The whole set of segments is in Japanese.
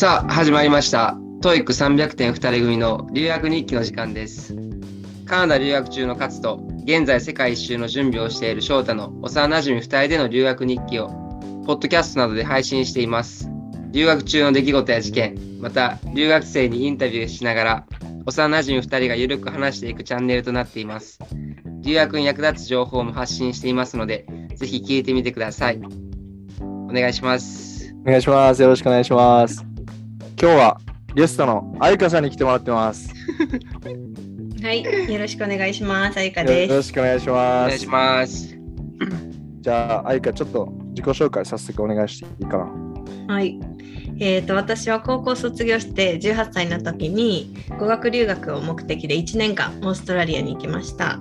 さあ、始まりました。 TOEIC 300点2人組の留学日記の時間です。カナダ留学中の勝と、現在世界一周の準備をしている翔太の幼馴染2人での留学日記を、ポッドキャストなどで配信しています。留学中の出来事や事件、また留学生にインタビューしながら、幼馴染2人がゆるく話していくチャンネルとなっています。留学に役立つ情報も発信していますので、ぜひ聞いてみてください。お願いします。お願いします。よろしくお願いします。今日はゲストの愛花さんに来てもらってます。はい、よろしくお願いします。あゆかよろです。しくお願いしおます。願いします。じゃあ、愛花、ちょっと自己紹介早速お願いしていいかな？はい。えー、と私は高校卒業して18歳の時に語学留学を目的で1年間オーストラリアに行きました。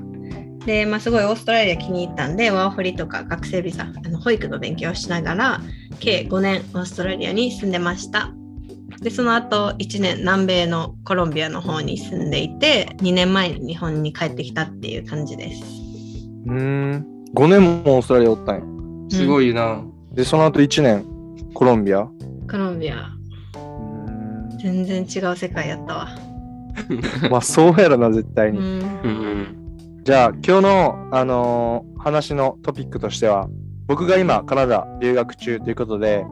で、まあ、すごいオーストラリア気に入ったんでワーホリとか学生ビザあの保育の勉強をしながら計5年オーストラリアに住んでました。でその後1年南米のコロンビアの方に住んでいて2年前に日本に帰ってきたっていう感じです。うーん、5年もオーストラリアおったんや。すごいな。で、その後1年、コロンビア？うコロンビアー全然違う世界やったわ。ん まあ、そうやろな、絶対に。うんうんじゃあ、今日の、あのー話のトピックとしては、僕が今、カナダ留学中ということで、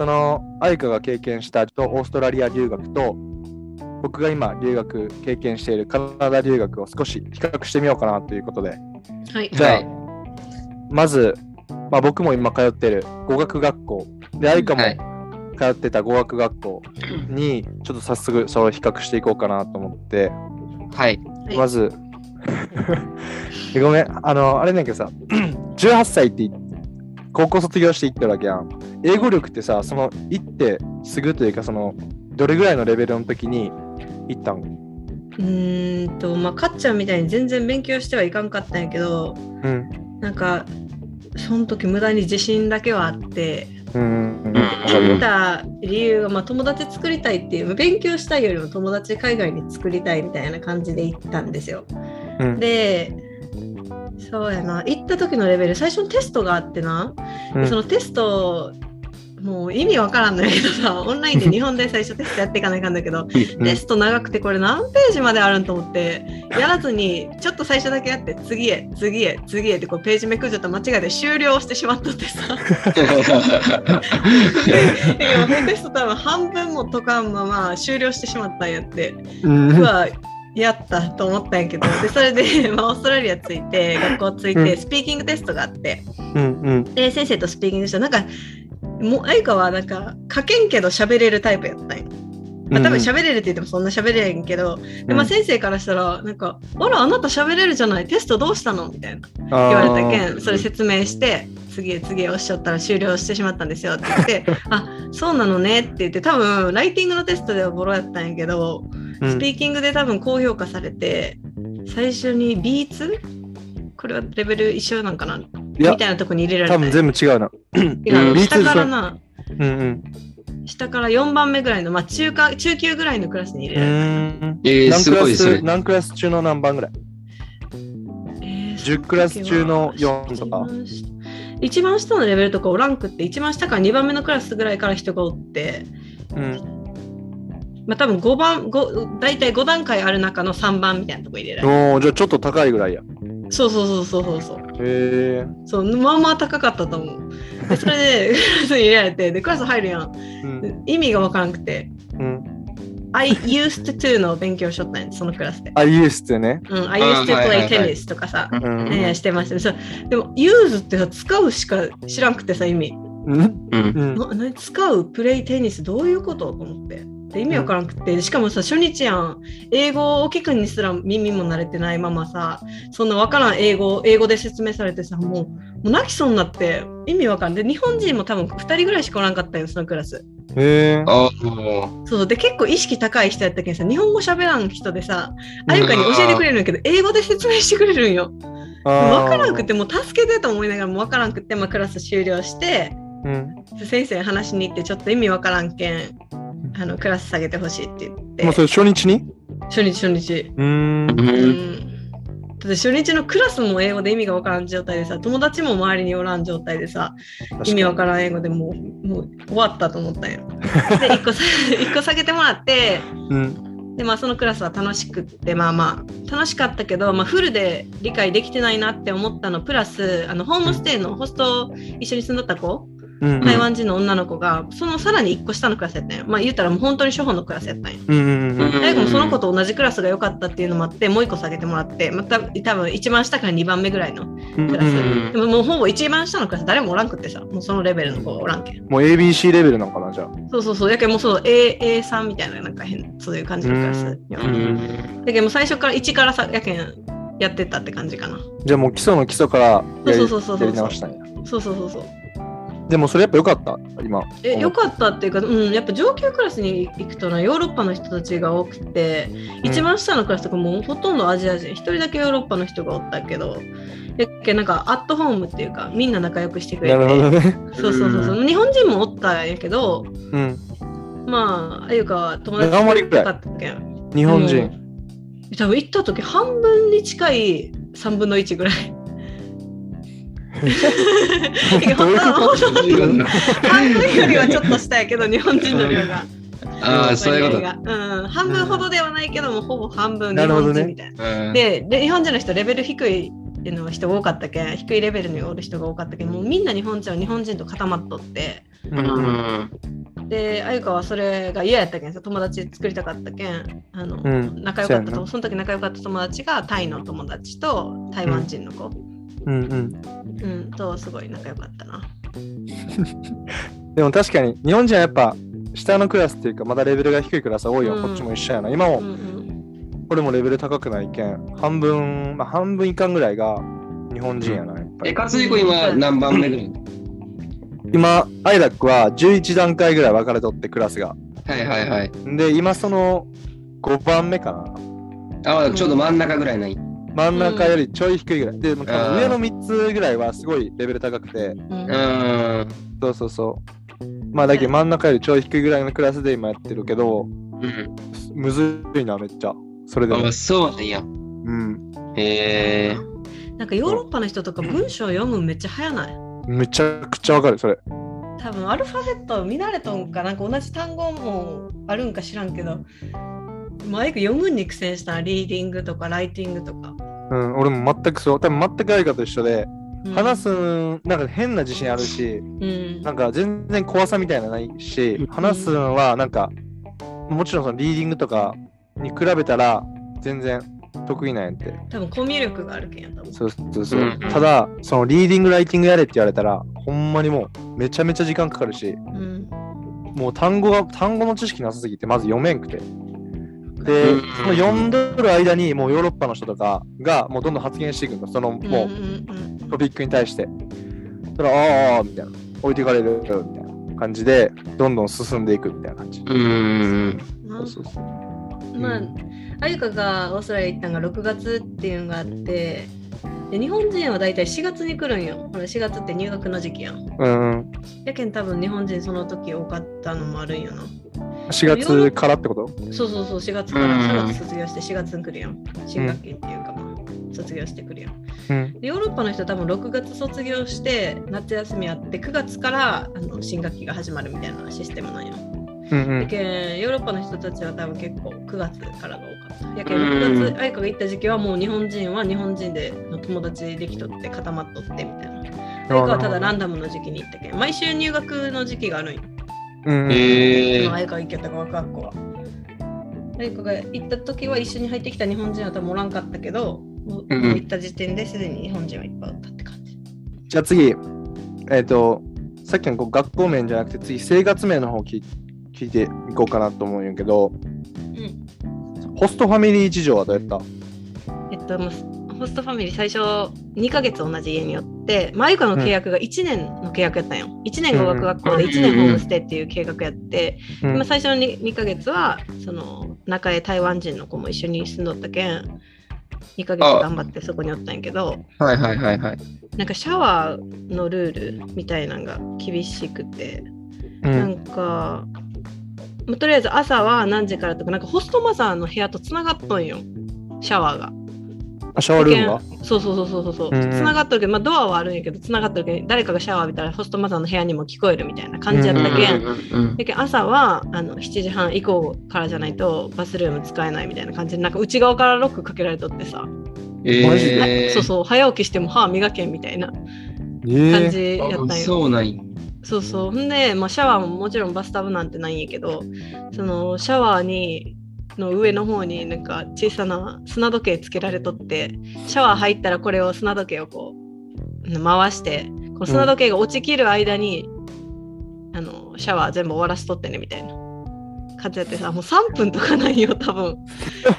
その、愛花が経験したとオーストラリア留学と、僕が今、留学経験しているカナダ留学を少し比較してみようかなということで、はい。じゃあ、はい。まず、まあ、僕も今通ってる語学学校、で、愛花はい。も通ってた語学学校に、ちょっと早速それを比較していこうかなと思って、はい。はい。まず、ごめん、あの、あれねんけどさ、18歳ってい高校卒業して行ってるわけやん。英語力ってさ、その行ってすぐというか、その、どれぐらいのレベルの時に行ったんうーんとまあかっちゃんみたいに全然勉強してはいかんかったんやけどうん。なんかその時無駄に自信だけはあって行った理由が、まあ、友達作りたいっていう勉強したいよりも友達海外に作りたいみたいな感じで行ったんですよ。うん。でそうやな。行った時のレベル最初のテストがあってな、うん。そのテストもう意味わからんのやけどさ オンラインで日本で最初テストやっていかないかんだけどうん。テスト長くてこれ何ページまであるんと思ってやらずにちょっと最初だけやって次へ次へ次へってこうページめくっちゃったら間違えて終了してしまったってさ。テスト多分半分も解かんまま終了してしまったんやって。うん。うわやったと思ったんやけどでそれで、まあ、オーストラリア着いて学校着いてうん。スピーキングテストがあって。うんうん。で先生とスピーキングした。らなんかもうあゆかはなんか書けんけど喋れるタイプやったんよ。まあ、多分喋れるって言ってもそんな喋れへんけど、でまあ、先生からしたらなんか「あらあなた喋れるじゃない。テストどうしたの?」みたいな。言言われたけんそれ説明して次へ次へおっしゃったら終了してしまったんですよって言って「あそうなのね」って言って多分ライティングのテストではボロやったんやけど、スピーキングで多分高評価されて最初に B2 これはレベル一緒なんかな？みたいなとこに入れられた。多分全部違うな。違ううん下からな。うん下から4番目ぐらいの、まあ、中華中級ぐらいのクラスに入うん。うれられた。えー、何クラすごいですね。ス何クラス中の何番ぐらい？えー10クラス中の4とか一番下のレベルとかおらんくって一番下から2番目のクラスぐらいから人がおって、うん。まあ、多分5番5大体5段階ある中の3番みたいなとこ入れられるじゃあちょっと高いぐらいや。そうそうそうそうそうそうへえ。そうまあまあ高かったと思うでそれでクラスに入れられてでクラス入るやんうん。意味がわからんくてうん。I used to の勉強しとったんやそのクラスで、あ、ユースってね。うん、I あ used to はいはいは play い tennis とかさ、うん。ね、してましたねそうでも use ってさ使うしか知らんくてさ意味うん。うん。うん。な何使う？プレイテニスどういうこと？と思ってで意味わからんくて、しかもさ初日やん英語を聞くにすら耳も慣れてないままさそんなわからん英語英語で説明されてさもうもう泣きそうになって意味わからんで日本人も多分2人ぐらいしかおらんかったよそのクラスへえ。あもそうで結構意識高い人やったけどさ日本語喋らん人でさあゆかに教えてくれるんやけど英語で説明してくれるんよわからんくてもう助けてと思いながらもわからんくて、まあ、クラス終了してうん。先生に話しに行ってちょっと意味わからんけんあのクラス下げてほしいって言ってもうそれ初日に？初日初日、うーんう。。うんん、だって初日のクラスも英語で意味がわからん状態でさ友達も周りにおらん状態でさ意味わからん英語でもうもう終わったと思ったんよ。で1個さ 一個下げてもらってうん。でまあそのクラスは楽しくってまあまあ楽しかったけど、まあ、フルで理解できてないなって思ったのプラスあのホームステイのホスト一緒に住んどった子うん。台湾人の女の子がそのさらに1個下のクラスやったんよ。まあ言ったらもう本当に初歩のクラスやったんよ。うんうんうん。うん大学もその子と同じクラスが良かったっていうのもあってもう1個下げてもらってまた多分一番下から2番目ぐらいのうんクラス、うんでももうほぼ一番下のクラス誰もおらんくってさもうそのレベルの子がおらんけん。もう ABC レベルなのかな、じゃあ。そうそうそう。やけんもうそう A A3 みたいななんか変そういう感じのクラス、うんようん。だけどもう最初から1からさやけんやってったって感じかな。じゃあもう基礎の基礎からやりそうそうそうそう。やり直したんや。そうそうそうそうでもそれやっぱ良かった、今。えよかったっていうか、うん、やっぱ上級クラスに行くとなヨーロッパの人たちが多くて、一番下のクラスとかもうほとんどアジア人一人だけヨーロッパの人がおったけどやっけなんかアットホームっていうかみんな仲良くしてくれなてるほどね。そうそうそうそう日本人もおったんやけどうん。まああゆかは友達何割くらいかったっけん日本人。多分行った時半分に近い3分の1ぐらい。本当は本当は十分な半分よりはちょっと下やけど日本人の量が。ああ、そういうこと。うん、半分ほどではないけども、ほぼ半分日本人みたいな。うん。でで、日本人の人、レベル低いの人が多かったけ？ん、低いレベルにおる人が多かったけ？ん、もうみんな日本人は日本人と固まっとって、ううん。んで、あゆかはそれが嫌やったけんさ、友達作りたかったけん、あのうん。仲良かったと、その時仲良かった友達がタイの友達と台湾人の子、うんうん。うん、とすごい仲良かったな。でも確かに日本人はやっぱ下のクラスっていうかまだレベルが低いクラス多いよ、うんこっちも一緒やな。今もうんうんこれもレベル高くないけん、半分、まあ半分以下ぐらいが日本人やな、やっぱえ、り。勝彦今何番目ぐらい？今、アイラックは11段階ぐらい分かれとってクラスが。はいはいはい。で、今その5番目かな。あ、ちょうど真ん中ぐらいない。真ん中よりちょい低いぐらい。で、多分あー上の3つぐらいはすごいレベル高くて、うんうん。そうそうそう。まあだけど真ん中よりちょい低いぐらいのクラスで今やってるけど、うん。むずいな、めっちゃ。それでもあ、。そうなんや。うん。へえ。なんかヨーロッパの人とか文章読むのめっちゃ早ない？めちゃくちゃわかる、それ。多分アルファベット見慣れとんかな？んか同じ単語もあるんか知らんけどマイク読むに苦戦したリーディングとかライティングとか、うん、俺も全くそう。多分全く相方と一緒で、うん話すん、なんか変な自信あるし、うんなんか全然怖さみたいなのないし、話すのはなんか、もちろんそのリーディングとかに比べたら全然得意なんやって。多分コミュ力があるけんやと思うそうそうそう。うんただ、そのリーディング、ライティングやれって言われたら、ほんまにもうめちゃめちゃ時間かかるし、うんもう単語が、単語の知識なさすぎて、まず読めんくて。でうん、その読んどる間に、もうヨーロッパの人とかが、もうどんどん発言していくんだ。その、もう、トピックに対して。それああああ、みたいな。置いていかれる、みたいな感じで、どんどん進んでいくみたいな感じ。うん。うんそうそうそう。まあうんあゆかがオーストラリア行ったのが6月っていうのがあってで日本人は大体4月に来るんよほら4月って入学の時期やんうんうん。やけん多分日本人その時多かったのもあるんよな4月からってこと？そうそうそう、4月からうん3月卒業して4月に来るやん。新学期っていうか、まあ、卒業してくるやん。うん。でヨーロッパの人は多分6月卒業して夏休みあって9月からあの新学期が始まるみたいなシステムなんよ。うんやけんヨーロッパの人たちは多分結構9月からが多かった。やけんうん6月、愛花が行った時期はもう日本人は日本人での友達できとって固まっとってみたいな。愛花はただランダムの時期に行ったけん。毎週入学の時期があるんよ。うん。えその。愛花が行けた語学学校は。愛花が行った時は一緒に入ってきた日本人は多分おらんかったけど、行った時点ですでに日本人はいっぱいおったって感じ。じゃあ次、えっ、と、さっきのこう学校面じゃなくて、次、生活面の方聞い聞いていこうかなと思うんやけど、うんホストファミリー事情はどうやった？えっと、もうホストファミリー最初2ヶ月同じ家によって、マイカの契約が1年の契約やったんよ。1年語学学校で1年ホームステイっていう計画やって、うん。今最初の 2, 2ヶ月はその中へ台湾人の子も一緒に住んどったけん、2ヶ月頑張ってそこにおったんやけど、はいはいはいはい。なんかシャワーのルールみたいなのが厳しくて、うなんんか、まあとりあえず朝は何時からとか、なんかホストマザーの部屋とつながっとんよ、シャワーが。あ、シャワールームが？そうそうそうそうそう。つながってるけど、まあドアはあるんやけど、つながってるけど、誰かがシャワー浴びたらホストマザーの部屋にも聞こえるみたいな感じやったけ？ん。うけど朝はあの7時半以降からじゃないとバスルーム使えないみたいな感じでなんか内側からロックかけられとってさ、えマジで？ーそうそう早起きしても歯磨けんみたいな。え感えじやったんよ。あそうなんや。そうそう。ほんで、まあ、シャワーももちろんバスタブなんてないんやけど、そのシャワーにの上の方になんか小さな砂時計つけられとって、シャワー入ったらこれを砂時計をこう回して、この砂時計が落ちきる間に、あのシャワー全部終わらしとってねみたいな感じやってさ、もう3分とかないよ、多分。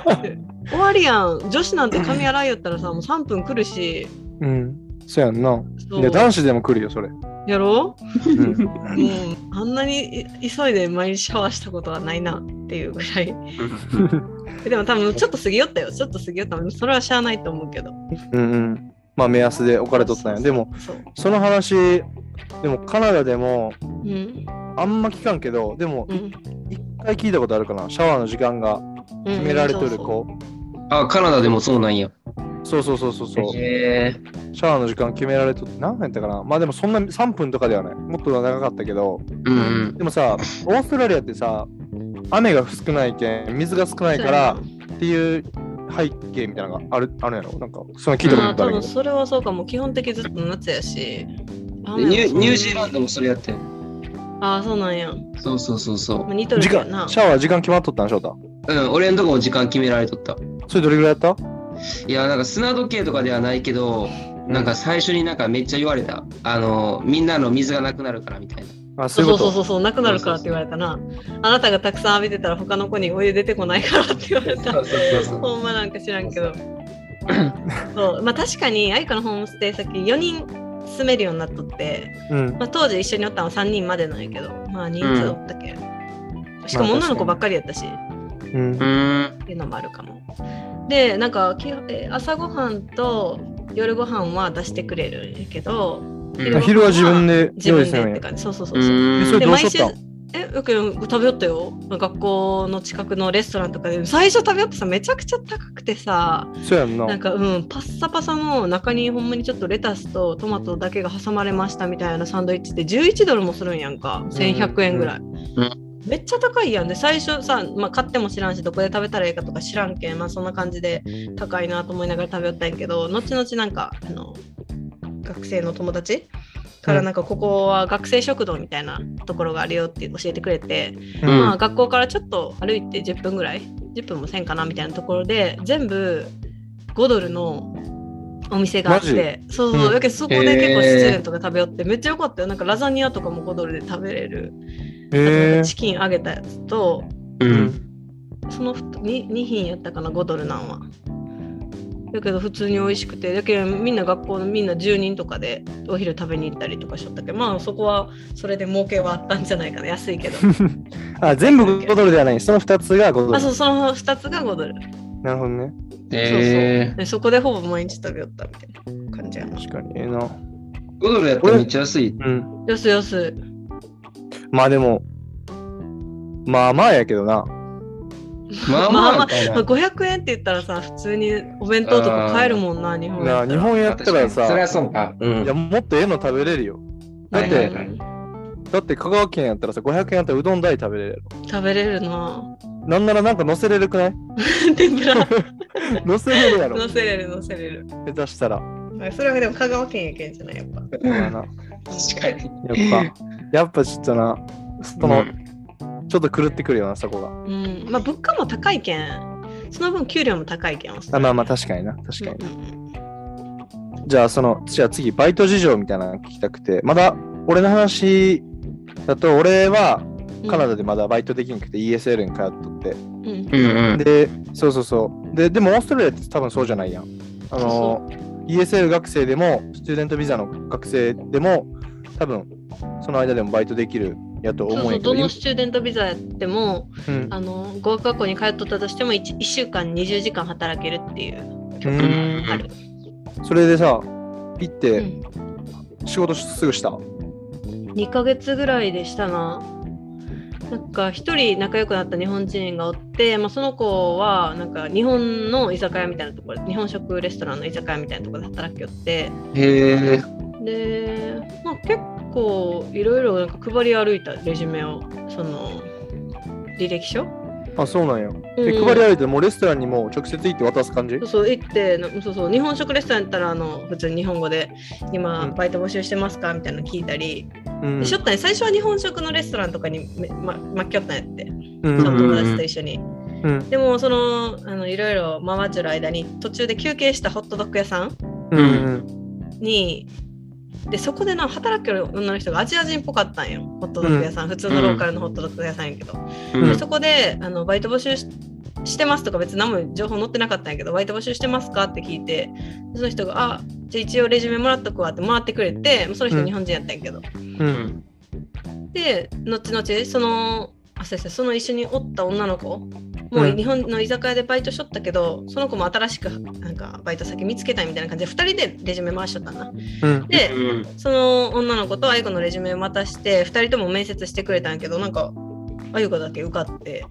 終わりやん。女子なんて髪洗いよったらさ、もう3分来るし、うん。そうやんな。で、男子でも来るよ、それ。やろう？うあんなにい急いで毎日シャワーしたことはないなっていうぐらい。でも多分ちょっと過ぎよったよ。ちょっと過ぎよった。それはしゃあないと思うけど。うんうん。まあ、目安で置かれとったんや。でも、その話、でもカナダでもうん。あんま聞かんけど、でもうん。一回聞いたことあるかな。シャワーの時間が決められとる子。あ、カナダでもそうなんや。そうそうそうそうそう。へシャワーの時間決められとって何やったかな。まあでもそんな3分とかではない。もっと長かったけど、ーうんうん。でもさ、オーストラリアってさ、雨が少ないけん、水が少ないからっていう背景みたいなのがあるあるやろ？なんか、その聞いたことまあるけど。分それはそうかも。基本的ずっと夏やし。でニューニュージーランドもそれやってる。ああ、そうなんや。そうそうそうそまあ、似とる時けどな間、。シャワー時間決まっとったん、翔太？う。うん、俺のとこも時間決められとった。それどれぐらいやった？いや、なんか砂時計とかではないけど、なんか最初になんかめっちゃ言われた。あの、みんなの水がなくなるからみたいな。あ、そいうこと？そううそうそうそう、なくなるからって言われたな。あなたがたくさん浴びてたら他の子にお湯出てこないからって言われた。そうそうそうほんまなんか知らんけど。そうまあ確かに愛花のホームステイ先4人住めるようになっとって、うん。まあ、当時一緒におったのは3人までなんやけどまあ人数おったけ、しかも女の子ばっかりやったし、うんう。ーん。っていうのもあるかも。でなんかきえ朝ごはんと夜ご飯は出してくれるんやけどうんあ昼は自分で自分。でって感じそうそううそうそう。で毎週えよく食べよったよ学校の近くのレストランとかで最初食べよってさめちゃくちゃ高くてさそうやんな。なんかうんパッサパサの中にほんまにちょっとレタスとトマトだけが挟まれましたみたいなサンドイッチって11ドルもするんやんか1100円ぐらい、めっちゃ高いやん。で最初さ、まあ、買っても知らんしどこで食べたらいいかとか知らんけん。まあそんな感じで高いなと思いながら食べよったんやけど後々なんかあの学生の友達からなんかここは学生食堂みたいなところがあるよって教えてくれて、ううん。まあ、学校からちょっと歩いて10分ぐらい10分もせんかなみたいなところで全部5ドルのお店があってそうそう、うん。だけどそこで結構失礼とか食べよってめっちゃ良かったよ。なんかラザニアとかも5ドルで食べれる、あとなんへえかチキン揚げたやつと。その 2, 2品やったかな5ドルなんはだけど普通に美味しくてだけどみんな学校のみんな10人とかでお昼食べに行ったりとかしとったけどまあそこはそれで儲けはあったんじゃないかな安いけど あ、全部5ドルではない。その2つが5ドル。あそうその2つが5ドルなるほどね。えそうそうでそこでほぼ毎日食べよったみたいな感じやな。確かに。ええな。ー、5ドルやったらめっちゃ安い。うん。よすよす。まあでも、まあまあやけどな。まあまあまあ、500円って言ったらさ、普通にお弁当とか買えるもんな、日本なあやったら。日本やったらさ、そりゃそうか。うんいや、もっとええの食べれるよ。だって、はいはいはいだって香川県やったらさ、500円やったらうどん代食べれる。食べれるな。なんならなんか乗せれるくない？天ぷら。乗せれるやろ。乗せれる、乗せれる。下手したら。それはでも香川県やけんじゃない、やっぱ。確かに。やっぱ、やっぱちょっとな、その、うんちょっと狂ってくるよな、そこが。うん。まあ、物価も高いけん。その分、給料も高いけん。あまあまあ、確かにな、確かに。に。じゃあ、その、じゃあ次、バイト事情みたいなの聞きたくて、まだ、俺の話だと、俺はカナダでまだバイトできなくて ESL に通っとって。うん。うんうん。で、そうそうそう。で、でもオーストラリアって多分そうじゃないやん。あの、ESL 学生でも、スチューデントビザの学生でも、多分その間でもバイトできるやと思そううんそうやけど。どのスチューデントビザやってもうんあの語学学校に通っとったとしても 1, 1週間20時間働けるっていううんある、それでさ、行っうてん、仕事すぐした？2ヶ月ぐらいでしたななんか一人仲良くなった日本人がおって、まあ、その子はなんか日本の居酒屋みたいなところ日本食レストランの居酒屋みたいなところで働きよってへえ。で、まあ、結構いろいろなんか配り歩いたレジュメをその履歴書？あ、そうなんや。で、うん。配り歩いてもうレストランにも直接行って渡す感じ？そうそう行ってなそうそう日本食レストランやったらあの普通に日本語で今うん。バイト募集してますかみたいなの聞いたり、うん。でしょったね最初は日本食のレストランとかにめま巻きよったんやって。うん。その友達と一緒に。うん。でもそのあのいろいろ回っちゃる間に途中で休憩したホットドッグ屋さん。うん。にでそこでな働ける女の人がアジア人っぽかったんよ。ホットドッグ屋さん、普通のローカルのホットドッグ屋さんやけど、うん。でそこであのバイト募集ししてますとか別に何も情報載ってなかったんやけどバイト募集してますかって聞いてその人が「あじゃあ一応レジュメもらっとくわ」ってもらってくれてその人うん。日本人やったんやけど、ううん。ん。で後々そのあ先生その一緒におった女の子もううん日本の居酒屋でバイトしとったけど、その子も新しくなんかバイト先見つけたいみたいな感じで2人でレジュメ回しとったんだうんで、うん。その女の子とあゆこのレジュメを渡して2人とも面接してくれたんやけどなんかあゆこだけ受かって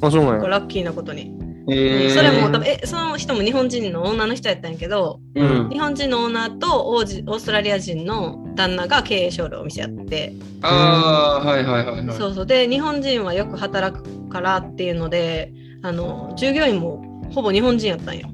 あ、そうなんや。ラッキーなことに、へえ。それも多分えその人も日本人の女の人やったんやけどうん。日本人のオーナーとオージオーストラリア人の旦那が経営商るお店やってああ、はいはいはいはい。そうそうで日本人はよく働くからっていうのであの従業員もほぼ日本人やったんよ。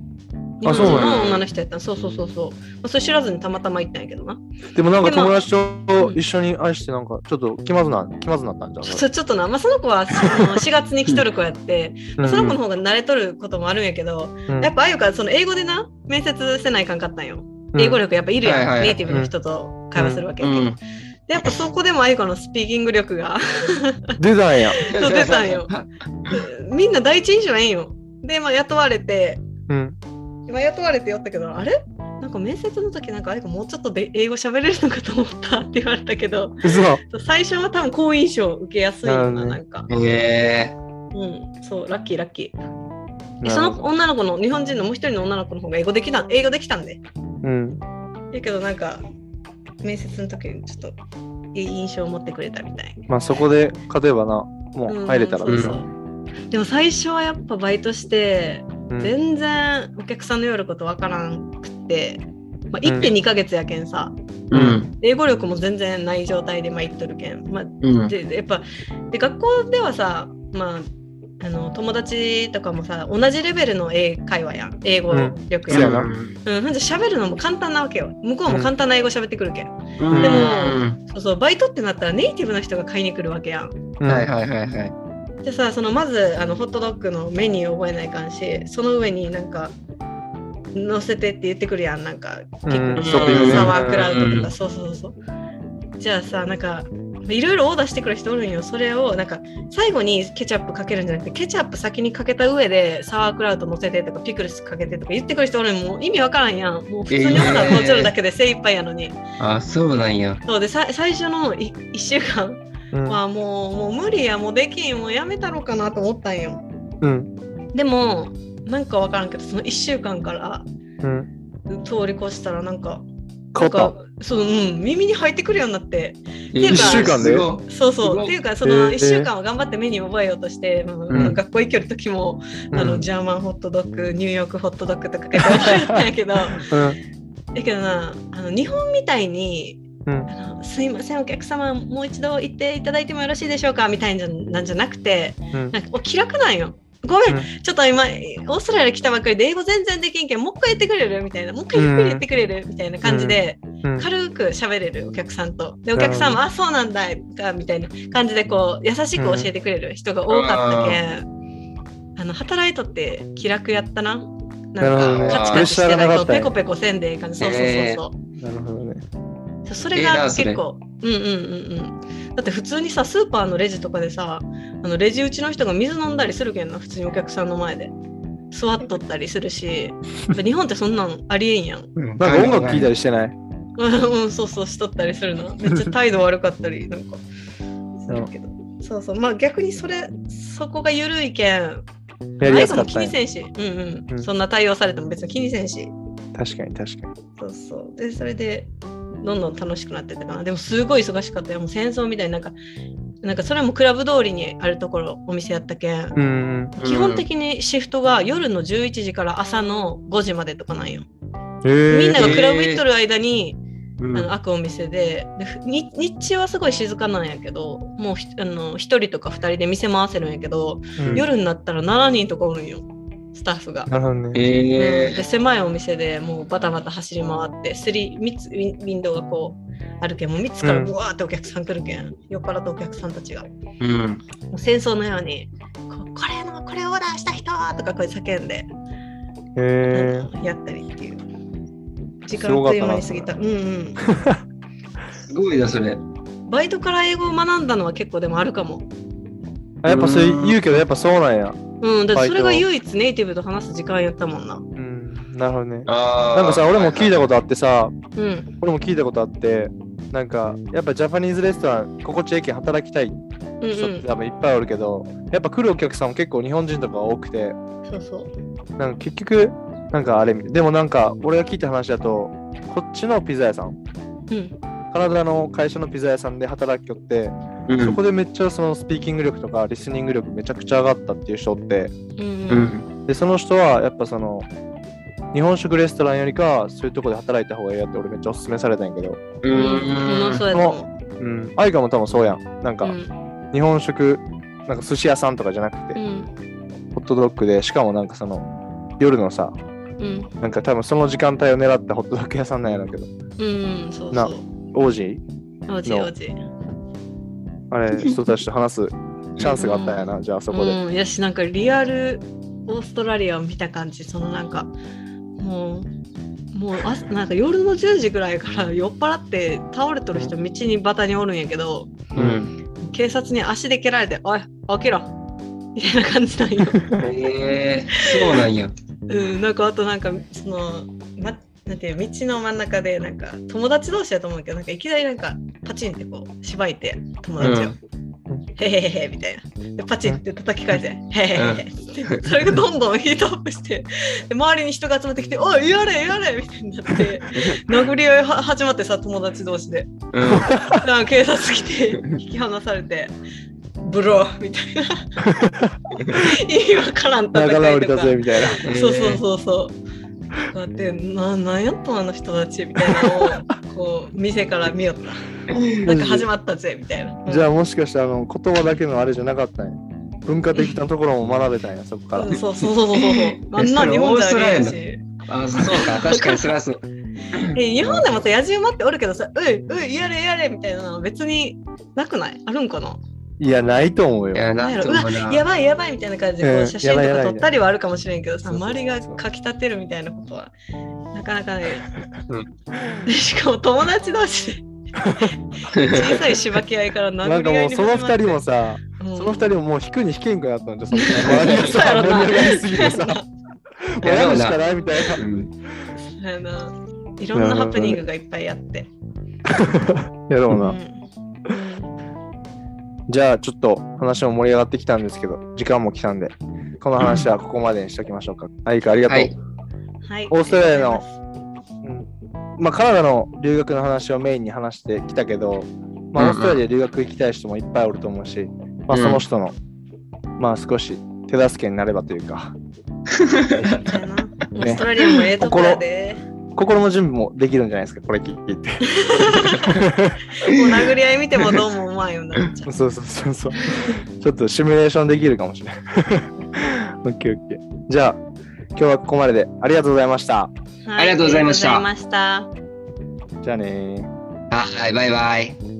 日本人の女の人やったん。そうそうそうそう。まあ、それ知らずにたまたま行ったんやけどな。でもなんか友達と一緒に愛してなんかちょっと気まずな、気まずなったんじゃん。ちょちょっとな、まあ、その子はその 4月に来とる子やって、うんその子の方が慣れとることもあるんやけど、うん。やっぱあゆかその英語でな面接せないかんかったんよ。うん。英語力やっぱいるやん、はいはいはい。ネイティブの人と会話するわけやけど、やっぱそこでもあゆかのスピーキング力が 出たんや。そう出たんよ。みんな第一印象ええんよ。で、まあ、雇われて、うん。今雇われてよったけど、あれ？なんか面接の時なんかあれかもうちょっとで英語喋れるのかと思ったって言われたけど、嘘。最初は多分好印象受けやすいよな、ななんか。へえ。うん、そう、ラッキーラッキー。でその女の子の、日本人のもう一人の女の子の方が英語できた、英語できたんで。うん。だけどなんか、面接の時にちょっといい印象を持ってくれたみたい。まあそこで勝てばな、もう入れたらうんさ。でも最初はやっぱバイトして、うん全然お客さんの夜ことわからんくって、まあ、うん1.2ヶ月やけんさ、うん。英語力も全然ない状態でまあ行っとるけん、まあ、うん。ででやっぱで学校ではさ、まあ、あの友達とかもさ同じレベルの英会話やん。英語力やん、そうやな。うん、ほんで喋るのも簡単なわけよ。向こうも簡単な英語喋ってくるけん、うん。でもうんそうそうバイトってなったらネイティブの人が買いに来るわけやん。うんはいはいはいはい。でさそのまずあのホットドッグのメニュー覚えないかんしその上になんか乗せてって言ってくるやん。なんかうん。ルストッピングねサワークラウドとうんかそうそうそう。じゃあさなんかいろいろオーダーしてくる人おるんよ。それをなんか最後にケチャップかけるんじゃなくてケチャップ先にかけた上でサワークラウド乗せてとかピクルスかけてとか言ってくる人おるんもう意味わからんやん。もう普通にオーダーこうちるだけで精一杯やのに、あ、そうなんや。そうでさ最初の1週間うん。はもうもう無理や。もうできん。もうやめたろうかなと思ったんよ。うん。でもなんかわからんけどその1週間からうん。通り越したらなんかなんかそう、うん、耳に入ってくるようになって。えいうか一週間でそうそう。っていうかそのへー。1週間は頑張ってメニュー覚えようとして、学校行ける時も、た。あのうんジャーマンホットドッグニューヨークホットドッグとか書いてあったんやけど。だ うん。けどなあの日本みたいにうん。あのすいませんお客様もう一度行っていただいてもよろしいでしょうかみたいなんじゃなんじゃなくてうん。なんかお気楽なんよ。ごめん、うんちょっと今、オーストラリア来たばっかりで英語全然できんけん、もう一回言ってくれるみたいな、もう一回ゆっくり言ってくれるみたいな感じで、うん。軽く喋れるお客さんと。で、お客さんも、あ、そうなんだかみたいな感じで、こう、優しく教えてくれる人が多かったけん、あの、働いとって気楽やったな。なんか、カチカチしてないと、ペコペコせんでええ感じ。そうそうそうそう。なるほどね。それが結構、うんうんうんうん。だって普通にさ、スーパーのレジとかでさ、あのレジ打ちの人が水飲んだりするけんな、普通にお客さんの前で。座っとったりするし、日本ってそんなんありえんやん。なんなんか音楽聴いたりしてない？うん、うんそうそうしとったりするの。めっちゃ態度悪かったり、なんか、するけど。そうそう、まあ逆にそれ、そこが緩いけん、やりやすかも気ったんやにせんし、うんうん、うんそんな対応されても別に気にせんし。確かに確かに。そうそう。で、それで、どんどん楽しくなってったかな。でも、すごい忙しかったよ。もう戦争みたいになんか、なんかそれもクラブ通りにあるところお店やったけん、うん。基本的にシフトが夜の11時から朝の5時までとかなんよ。えー、みんながクラブ行っとる間に、うんあの開くお店で日中はすごい静かなんやけどもうひあの1人とか2人で店回せるんやけど、うん夜になったら7人とかおるんよスタッフが。なるほどね。えで狭いお店でもうバタバタ走り回ってスリ3つウィンウィンドウがこうあるけんもう3つからブワーってお客さん来るけん、酔っ払ったお客さんたちがもうん。う戦争のようにここれのこれオーダーした人とかこう叫んで、えやったりっていう時間すごかっという間に過ぎたうんうんすごいな、それ。バイトから英語を学んだのは結構でもあるかもー、やっぱそれ言うけど、やっぱそうなんや。うんだってそれが唯一ネイティブと話す時間やったもんな。うん。なるほどね。あなんかさ、俺も聞いたことあってさ、うん。俺も聞いたことあって、なんか、やっぱジャパニーズレストラン、心地よいけん働きたいうんうん。人って多分いっぱいおるけど、やっぱ来るお客さんも結構日本人とか多くて、そうそう。なんか結局、なんかあれ、でもなんか俺が聞いた話だと、こっちのピザ屋さん、うん。カナダの会社のピザ屋さんで働きよって、うん。そこでめっちゃそのスピーキング力とかリスニング力めちゃくちゃ上がったっていう人って、うん。で、その人はやっぱその、日本食レストランよりかはそういうとこで働いた方がいいやって俺めっちゃおすすめされたんやけど、ううん。そうやう。ん、アイカも多分そうやん。なんか、ううん日本食、なんか寿司屋さんとかじゃなくて、うん。ホットドッグで、しかもなんかその、夜のさ、うん。なんか多分その時間帯を狙ったホットドッグ屋さんなんやろうけど、うんうんそうなそう。王子？おじの。おじあれ、人たちと話すチャンスがあったんやな、じゃあそこで。うん、やしなんかリアルオーストラリアを見た感じそのなんかもうもうあなんか夜の10時ぐらいから酔っ払って倒れとる人道にバタにおるんやけどうん。警察に足で蹴られて「おい起きろ!」みたいな感じなんよ。えー、そうなんや。うん、なんかあとなんかその、ま、なんて道の真ん中でなんか友達同士だと思うけどなんかいきなりなんかパチンってこうしばいて友達を。うんへへへへみたいな。でパチンって叩き返せ。へへへへって。それがどんどんヒートアップして、で周りに人が集まってきて、おい、やれやれみたいになって、殴り合いは始まってさ、友達同士で。うん。だから警察来て、引き離されて、ブローみたいな。意味わからん戦仲直いとか。りだぜみたいな。そうそうそうそう。だってななんやっとあの人たちみたいなのをこう 店から見よった。なんか始まったぜみたいな。じゃあもしかしてあの言葉だけのあれじゃなかったんや？文化的なところも学べたんや、そこから。うんそうそうそうそうそう。あ んな日本じゃねえし。あ、そうか。確かにそれはそう。え日本でもさ、野獣馬っておるけどさ、うい、うい、やれやれみたいなの別になくない？あるんかな？いや、ないと思うよ。いや、ばいやばいみたいな感じで写真とか撮ったりはあるかもしれんけどさ、周りがかきたてるみたいなことはなかなかね。うん。でしかも友達同士で。小さいしばき合いからなんかもうその二人もさ、うん。その二人ももう引くに引けんくなったんじゃ、その周りがさ、盛り上がりすぎてさ、もうやるしかないみたいな。いろんなハプニングがいっぱいあって。やろうな。うんじゃあちょっと話も盛り上がってきたんですけど、時間も来たんで、この話はここまでにしておきましょうか。アイカありがとう。はい。はい、オーストラリアのうん。まあ、カナダの留学の話をメインに話してきたけど、まあ、うんうん。オーストラリア留学行きたい人もいっぱいおると思うし、まあ、うん。その人の、まあ少し手助けになればというか、そうやな。オーストラリアもええとこやで。心の準備もできるんじゃないですか、これ聞いて。もう殴り合い見てもどうも思わんようになっちゃう。そうそうそうそう。ちょっとシミュレーションできるかもしれない。オッケーオッケー。じゃあ、今日はここまででありがとうございました。はありがとうございましたありがとうございました。じゃあねー。はい、バイバイ。